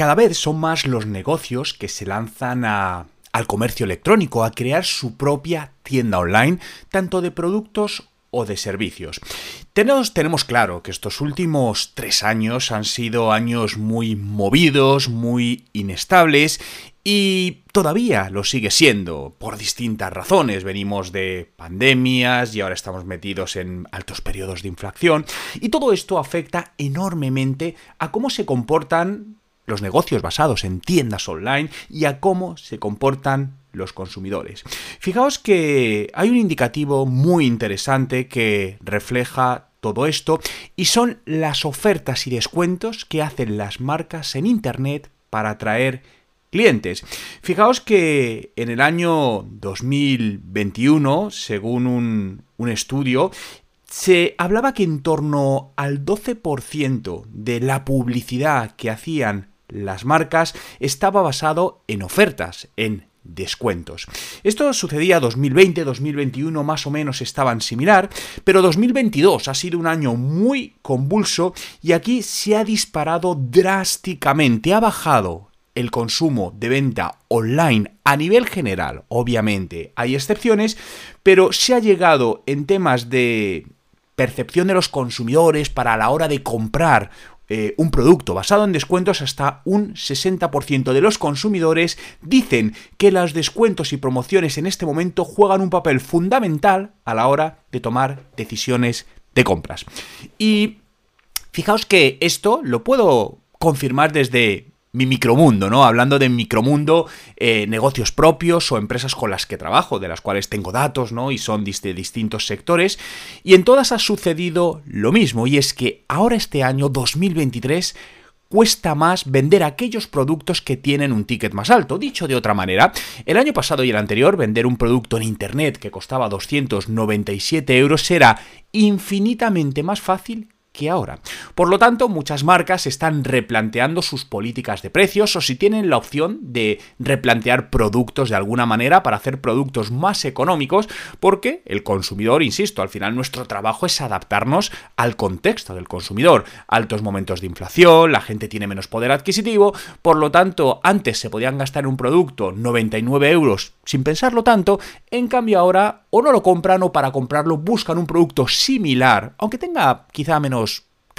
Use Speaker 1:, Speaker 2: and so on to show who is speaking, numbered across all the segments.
Speaker 1: Cada vez son más los negocios que se lanzan al comercio electrónico, a crear su propia tienda online, tanto de productos o de servicios. Tenemos, tenemos, claro que estos últimos tres años han sido años muy movidos, muy inestables y todavía lo sigue siendo por distintas razones. Venimos de pandemias y ahora estamos metidos en altos periodos de inflación y todo esto afecta enormemente a cómo se comportan los negocios basados en tiendas online y a cómo se comportan los consumidores. Fijaos que hay un indicativo muy interesante que refleja todo esto y son las ofertas y descuentos que hacen las marcas en Internet para atraer clientes. Fijaos que en el año 2021, según un, un estudio, se hablaba que en torno al 12% de la publicidad que hacían las marcas estaba basado en ofertas, en descuentos. Esto sucedía 2020, 2021 más o menos estaban similar, pero 2022 ha sido un año muy convulso y aquí se ha disparado drásticamente, ha bajado el consumo de venta online a nivel general, obviamente hay excepciones, pero se ha llegado en temas de percepción de los consumidores para la hora de comprar eh, un producto basado en descuentos, hasta un 60% de los consumidores dicen que los descuentos y promociones en este momento juegan un papel fundamental a la hora de tomar decisiones de compras. Y fijaos que esto lo puedo confirmar desde mi micromundo, ¿no? Hablando de micromundo, eh, negocios propios o empresas con las que trabajo, de las cuales tengo datos, ¿no? Y son de distintos sectores. Y en todas ha sucedido lo mismo, y es que ahora este año 2023 cuesta más vender aquellos productos que tienen un ticket más alto. Dicho de otra manera, el año pasado y el anterior, vender un producto en Internet que costaba 297 euros era infinitamente más fácil que ahora. Por lo tanto, muchas marcas están replanteando sus políticas de precios o si tienen la opción de replantear productos de alguna manera para hacer productos más económicos, porque el consumidor, insisto, al final nuestro trabajo es adaptarnos al contexto del consumidor. Altos momentos de inflación, la gente tiene menos poder adquisitivo, por lo tanto, antes se podían gastar en un producto 99 euros sin pensarlo tanto, en cambio ahora o no lo compran o para comprarlo buscan un producto similar, aunque tenga quizá menos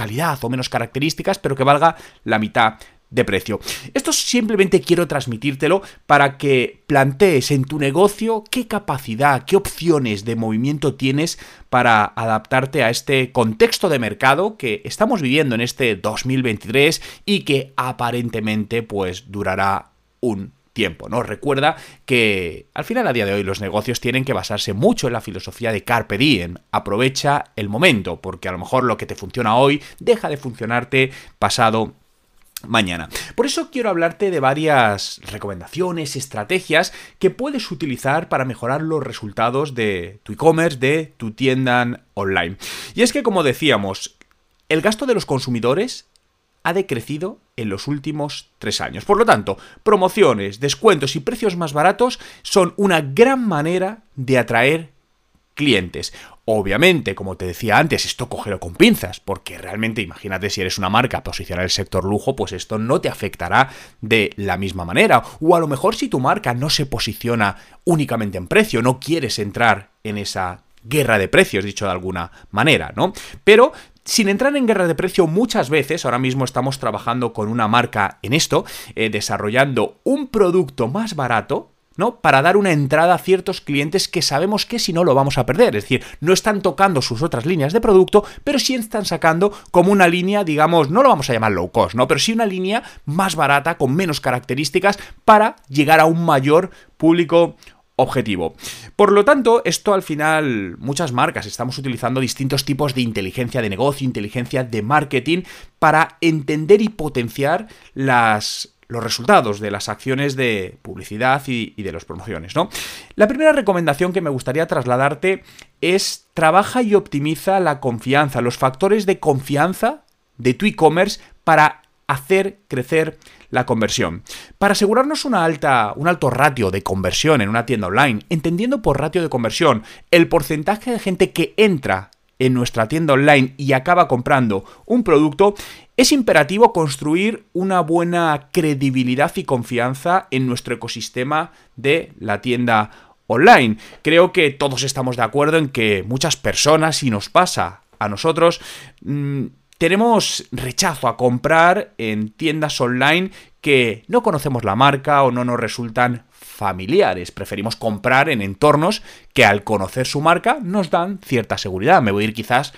Speaker 1: calidad o menos características, pero que valga la mitad de precio. Esto simplemente quiero transmitírtelo para que plantees en tu negocio qué capacidad, qué opciones de movimiento tienes para adaptarte a este contexto de mercado que estamos viviendo en este 2023 y que aparentemente pues durará un tiempo, ¿no? Recuerda que al final a día de hoy los negocios tienen que basarse mucho en la filosofía de Carpe Diem. Aprovecha el momento, porque a lo mejor lo que te funciona hoy deja de funcionarte pasado mañana. Por eso quiero hablarte de varias recomendaciones, estrategias que puedes utilizar para mejorar los resultados de tu e-commerce, de tu tienda online. Y es que, como decíamos, el gasto de los consumidores ha decrecido en los últimos tres años. Por lo tanto, promociones, descuentos y precios más baratos son una gran manera de atraer clientes. Obviamente, como te decía antes, esto cógelo con pinzas, porque realmente imagínate si eres una marca posicionada en el sector lujo, pues esto no te afectará de la misma manera. O a lo mejor si tu marca no se posiciona únicamente en precio, no quieres entrar en esa guerra de precios, dicho de alguna manera, ¿no? Pero sin entrar en guerra de precio, muchas veces, ahora mismo estamos trabajando con una marca en esto, eh, desarrollando un producto más barato, ¿no? Para dar una entrada a ciertos clientes que sabemos que si no lo vamos a perder. Es decir, no están tocando sus otras líneas de producto, pero sí están sacando como una línea, digamos, no lo vamos a llamar low cost, ¿no? Pero sí una línea más barata, con menos características, para llegar a un mayor público objetivo. Por lo tanto, esto al final, muchas marcas estamos utilizando distintos tipos de inteligencia de negocio, inteligencia de marketing, para entender y potenciar las, los resultados de las acciones de publicidad y, de las promociones, ¿no? La primera recomendación que me gustaría trasladarte es trabaja y optimiza la confianza, los factores de confianza de tu e-commerce para hacer crecer la conversión. Para asegurarnos una alta, un alto ratio de conversión en una tienda online, entendiendo por ratio de conversión el porcentaje de gente que entra en nuestra tienda online y acaba comprando un producto, es imperativo construir una buena credibilidad y confianza en nuestro ecosistema de la tienda online. Creo que todos estamos de acuerdo en que muchas personas, y nos pasa a nosotros, mm, tenemos rechazo a comprar en tiendas online que no conocemos la marca o no nos resultan familiares. Preferimos comprar en entornos que al conocer su marca nos dan cierta seguridad. Me voy a ir quizás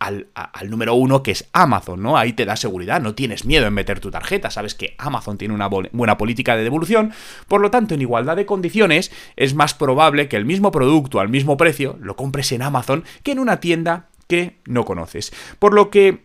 Speaker 1: al, número uno que es Amazon, ¿no? Ahí te da seguridad, no tienes miedo en meter tu tarjeta, sabes que Amazon tiene una buena política de devolución, por lo tanto en igualdad de condiciones es más probable que el mismo producto al mismo precio lo compres en Amazon que en una tienda que no conoces. Por lo que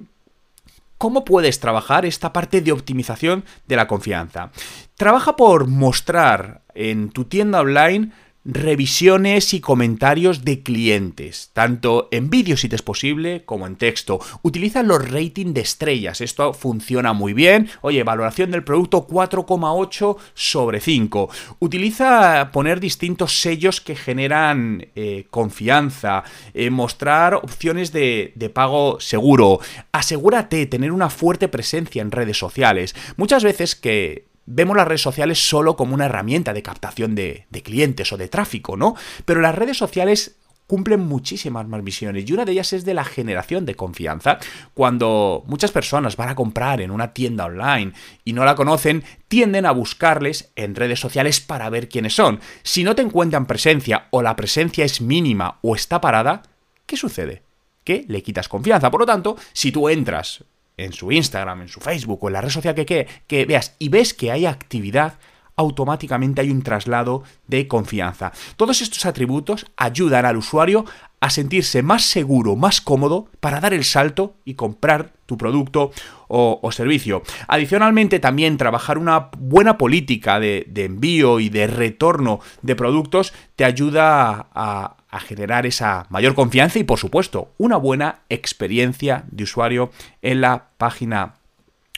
Speaker 1: ¿Cómo puedes trabajar esta parte de optimización de la confianza? Trabaja por mostrar en tu tienda online revisiones y comentarios de clientes, tanto en vídeo si te es posible como en texto. Utiliza los ratings de estrellas, esto funciona muy bien. Oye, valoración del producto 4,8 sobre 5. Utiliza poner distintos sellos que generan eh, confianza, eh, mostrar opciones de, de pago seguro. Asegúrate tener una fuerte presencia en redes sociales. Muchas veces que vemos las redes sociales solo como una herramienta de captación de, clientes o de tráfico, ¿no? Pero las redes sociales cumplen muchísimas más misiones y una de ellas es de la generación de confianza. Cuando muchas personas van a comprar en una tienda online y no la conocen, tienden a buscarles en redes sociales para ver quiénes son. Si no te encuentran presencia o la presencia es mínima o está parada, ¿qué sucede? Que le quitas confianza. Por lo tanto, si tú entras en su Instagram, en su Facebook o en la red social que, que, veas y ves que hay actividad, automáticamente hay un traslado de confianza. Todos estos atributos ayudan al usuario a sentirse más seguro, más cómodo para dar el salto y comprar tu producto o, servicio. Adicionalmente, también trabajar una buena política de, envío y de retorno de productos te ayuda a, a generar esa mayor confianza y, por supuesto, una buena experiencia de usuario en la página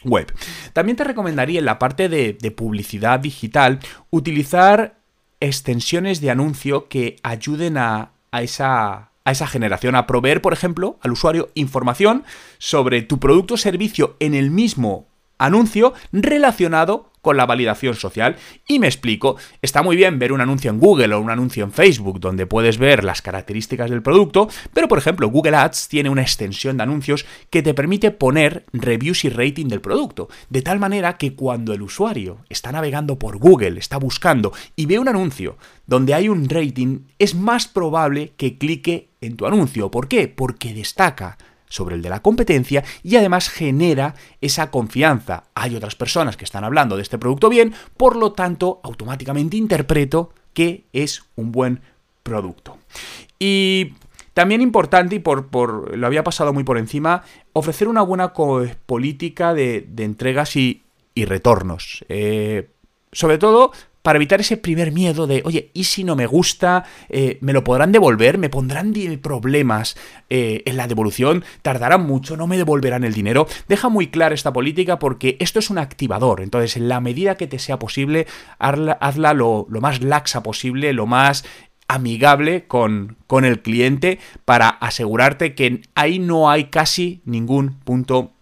Speaker 1: web. También te recomendaría en la parte de, publicidad digital utilizar extensiones de anuncio que ayuden a, esa a esa generación, a proveer, por ejemplo, al usuario información sobre tu producto o servicio en el mismo anuncio relacionado con la validación social. Y me explico, está muy bien ver un anuncio en Google o un anuncio en Facebook donde puedes ver las características del producto, pero por ejemplo Google Ads tiene una extensión de anuncios que te permite poner reviews y rating del producto, de tal manera que cuando el usuario está navegando por Google, está buscando y ve un anuncio donde hay un rating, es más probable que clique en tu anuncio. ¿Por qué? Porque destaca sobre el de la competencia y además genera esa confianza. Hay otras personas que están hablando de este producto bien, por lo tanto, automáticamente interpreto que es un buen producto. Y también importante, y por, por, lo había pasado muy por encima, ofrecer una buena política de, entregas y, retornos. Eh, sobre todo para evitar ese primer miedo de, oye, ¿y si no me gusta? Eh, ¿Me lo podrán devolver? ¿Me pondrán problemas eh, en la devolución? ¿Tardarán mucho? ¿No me devolverán el dinero? Deja muy clara esta política porque esto es un activador. Entonces, en la medida que te sea posible, hazla, lo, más laxa posible, lo más amigable con, con el cliente para asegurarte que ahí no hay casi ningún punto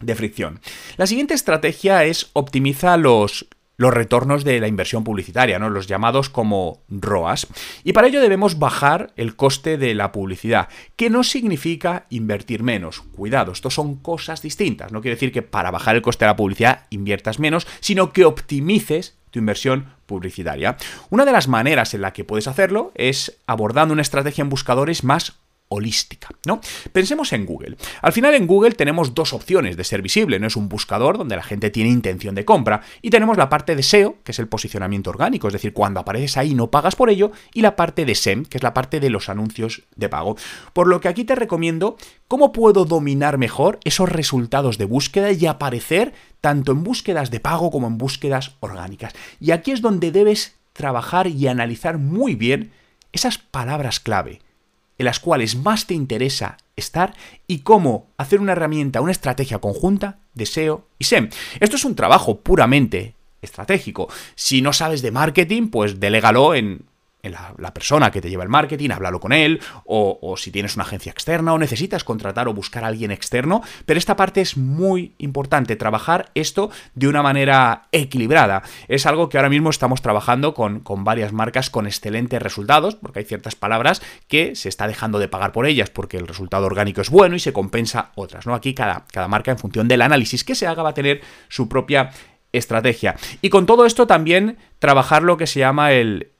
Speaker 1: de fricción. La siguiente estrategia es optimiza los, los retornos de la inversión publicitaria, ¿no? los llamados como ROAS. Y para ello debemos bajar el coste de la publicidad, que no significa invertir menos. Cuidado, esto son cosas distintas. No quiere decir que para bajar el coste de la publicidad inviertas menos, sino que optimices tu inversión publicitaria. Una de las maneras en la que puedes hacerlo es abordando una estrategia en buscadores más holística, ¿no? Pensemos en Google. Al final en Google tenemos dos opciones de ser visible, no es un buscador donde la gente tiene intención de compra y tenemos la parte de SEO, que es el posicionamiento orgánico, es decir, cuando apareces ahí no pagas por ello, y la parte de SEM, que es la parte de los anuncios de pago. Por lo que aquí te recomiendo cómo puedo dominar mejor esos resultados de búsqueda y aparecer tanto en búsquedas de pago como en búsquedas orgánicas. Y aquí es donde debes trabajar y analizar muy bien esas palabras clave en las cuales más te interesa estar y cómo hacer una herramienta, una estrategia conjunta de SEO y SEM. Esto es un trabajo puramente estratégico. Si no sabes de marketing, pues delégalo en la, persona que te lleva el marketing, háblalo con él, o, si tienes una agencia externa o necesitas contratar o buscar a alguien externo, pero esta parte es muy importante, trabajar esto de una manera equilibrada. Es algo que ahora mismo estamos trabajando con, con varias marcas con excelentes resultados, porque hay ciertas palabras que se está dejando de pagar por ellas porque el resultado orgánico es bueno y se compensa otras, ¿no? Aquí cada, cada marca en función del análisis que se haga va a tener su propia estrategia. Y con todo esto también trabajar lo que se llama el,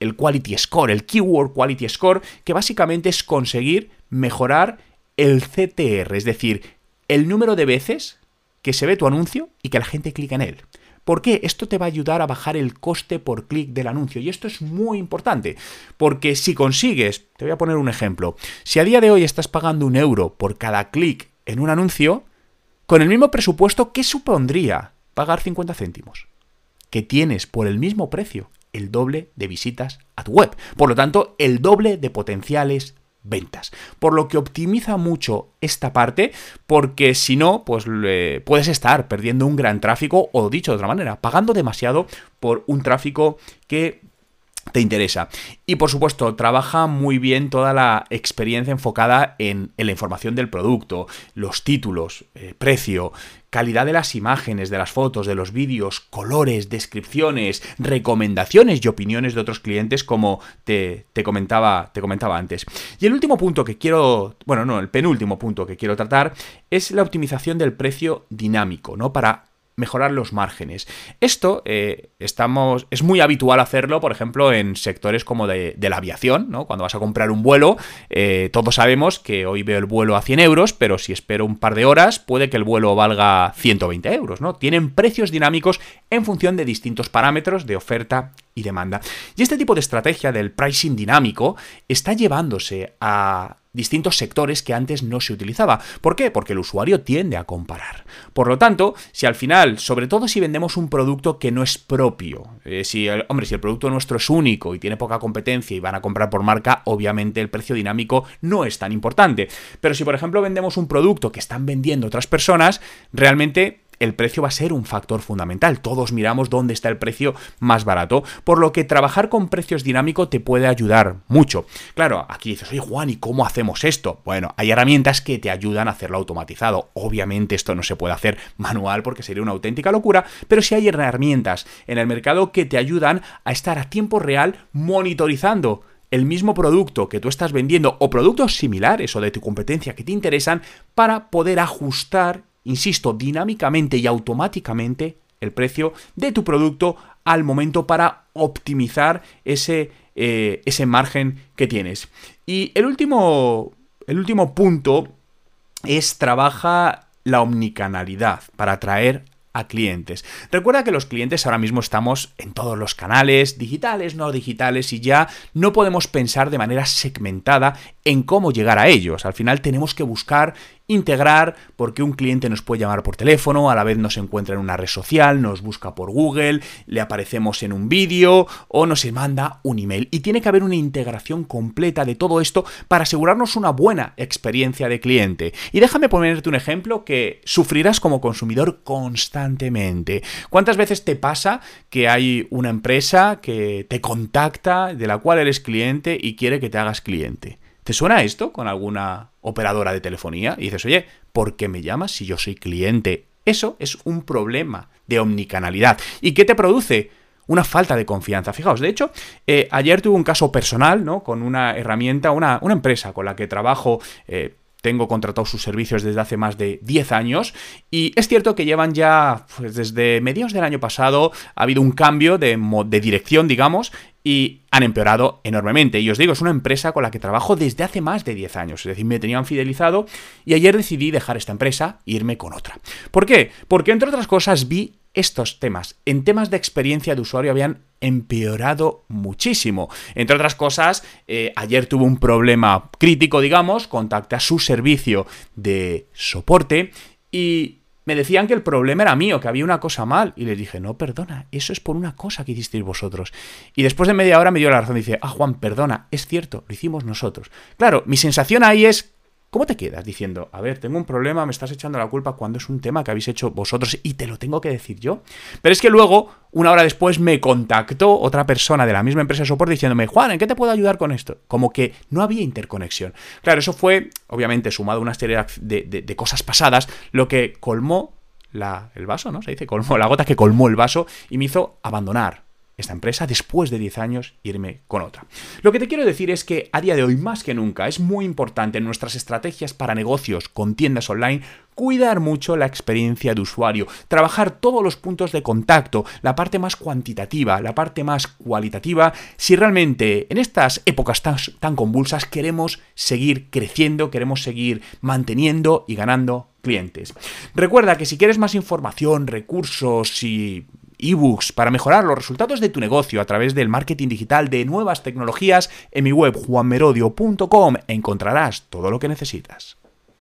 Speaker 1: el Quality Score, el Keyword Quality Score, que básicamente es conseguir mejorar el CTR, es decir, el número de veces que se ve tu anuncio y que la gente clica en él. ¿Por qué? Esto te va a ayudar a bajar el coste por clic del anuncio. Y esto es muy importante, porque si consigues, te voy a poner un ejemplo, si a día de hoy estás pagando un euro por cada clic en un anuncio, con el mismo presupuesto, ¿qué supondría pagar 50 céntimos? Que tienes por el mismo precio el doble de visitas a tu web. Por lo tanto, el doble de potenciales ventas. Por lo que optimiza mucho esta parte, porque si no, pues puedes estar perdiendo un gran tráfico o dicho de otra manera, pagando demasiado por un tráfico que te interesa. Y por supuesto, trabaja muy bien toda la experiencia enfocada en, la información del producto, los títulos, eh, precio, calidad de las imágenes, de las fotos, de los vídeos, colores, descripciones, recomendaciones y opiniones de otros clientes, como te, comentaba, te comentaba antes. Y el último punto que quiero, bueno, no, el penúltimo punto que quiero tratar es la optimización del precio dinámico, ¿no? Para mejorar los márgenes. Esto eh, estamos, es muy habitual hacerlo, por ejemplo, en sectores como de, la aviación, ¿no? Cuando vas a comprar un vuelo, eh, todos sabemos que hoy veo el vuelo a 100 euros, pero si espero un par de horas, puede que el vuelo valga 120 euros, ¿no? Tienen precios dinámicos en función de distintos parámetros de oferta y demanda. Y este tipo de estrategia del pricing dinámico está llevándose a distintos sectores que antes no se utilizaba. ¿Por qué? Porque el usuario tiende a comparar. Por lo tanto, si al final, sobre todo si vendemos un producto que no es propio, eh, si el, hombre, si el producto nuestro es único y tiene poca competencia y van a comprar por marca, obviamente el precio dinámico no es tan importante. Pero si por ejemplo vendemos un producto que están vendiendo otras personas, realmente el precio va a ser un factor fundamental. Todos miramos dónde está el precio más barato, por lo que trabajar con precios dinámicos te puede ayudar mucho. Claro, aquí dices, oye Juan, ¿y cómo hacemos esto? Bueno, hay herramientas que te ayudan a hacerlo automatizado. Obviamente esto no se puede hacer manual porque sería una auténtica locura, pero sí hay herramientas en el mercado que te ayudan a estar a tiempo real monitorizando el mismo producto que tú estás vendiendo o productos similares o de tu competencia que te interesan para poder ajustar insisto, dinámicamente y automáticamente el precio de tu producto al momento para optimizar ese, eh, ese margen que tienes. Y el último, el último punto es trabaja la omnicanalidad para atraer a clientes. Recuerda que los clientes ahora mismo estamos en todos los canales, digitales, no digitales, y ya no podemos pensar de manera segmentada en cómo llegar a ellos. Al final tenemos que buscar integrar porque un cliente nos puede llamar por teléfono, a la vez nos encuentra en una red social, nos busca por Google, le aparecemos en un vídeo o nos manda un email. Y tiene que haber una integración completa de todo esto para asegurarnos una buena experiencia de cliente. Y déjame ponerte un ejemplo que sufrirás como consumidor constantemente. ¿Cuántas veces te pasa que hay una empresa que te contacta, de la cual eres cliente y quiere que te hagas cliente? ¿Te suena esto con alguna operadora de telefonía? Y dices, oye, ¿por qué me llamas si yo soy cliente? Eso es un problema de omnicanalidad. ¿Y qué te produce? Una falta de confianza. Fijaos, de hecho, eh, ayer tuve un caso personal, ¿no? Con una herramienta, una, una empresa con la que trabajo. Eh, tengo contratado sus servicios desde hace más de 10 años y es cierto que llevan ya, pues desde mediados del año pasado, ha habido un cambio de, de dirección, digamos, y han empeorado enormemente. Y os digo, es una empresa con la que trabajo desde hace más de 10 años. Es decir, me tenían fidelizado y ayer decidí dejar esta empresa e irme con otra. ¿Por qué? Porque entre otras cosas vi estos temas. En temas de experiencia de usuario habían empeorado muchísimo. Entre otras cosas, eh, ayer tuve un problema crítico, digamos, contacté a su servicio de soporte y me decían que el problema era mío, que había una cosa mal. Y les dije, no, perdona, eso es por una cosa que hicisteis vosotros. Y después de media hora me dio la razón. Dice, ah, Juan, perdona, es cierto, lo hicimos nosotros. Claro, mi sensación ahí es ¿Cómo te quedas diciendo, a ver, tengo un problema, me estás echando la culpa cuando es un tema que habéis hecho vosotros y te lo tengo que decir yo? Pero es que luego una hora después me contactó otra persona de la misma empresa de soporte diciéndome, Juan, ¿en qué te puedo ayudar con esto? Como que no había interconexión. Claro, eso fue, obviamente, sumado a una serie de, cosas pasadas, lo que colmó la, el vaso, ¿no? Se dice colmó, la gota que colmó el vaso y me hizo abandonar esta empresa después de 10 años irme con otra. Lo que te quiero decir es que a día de hoy más que nunca es muy importante en nuestras estrategias para negocios con tiendas online cuidar mucho la experiencia de usuario, trabajar todos los puntos de contacto, la parte más cuantitativa, la parte más cualitativa, si realmente en estas épocas tan, tan convulsas queremos seguir creciendo, queremos seguir manteniendo y ganando clientes. Recuerda que si quieres más información, recursos y ebooks para mejorar los resultados de tu negocio a través del marketing digital de nuevas tecnologías, en mi web juanmerodio.com encontrarás todo lo que necesitas.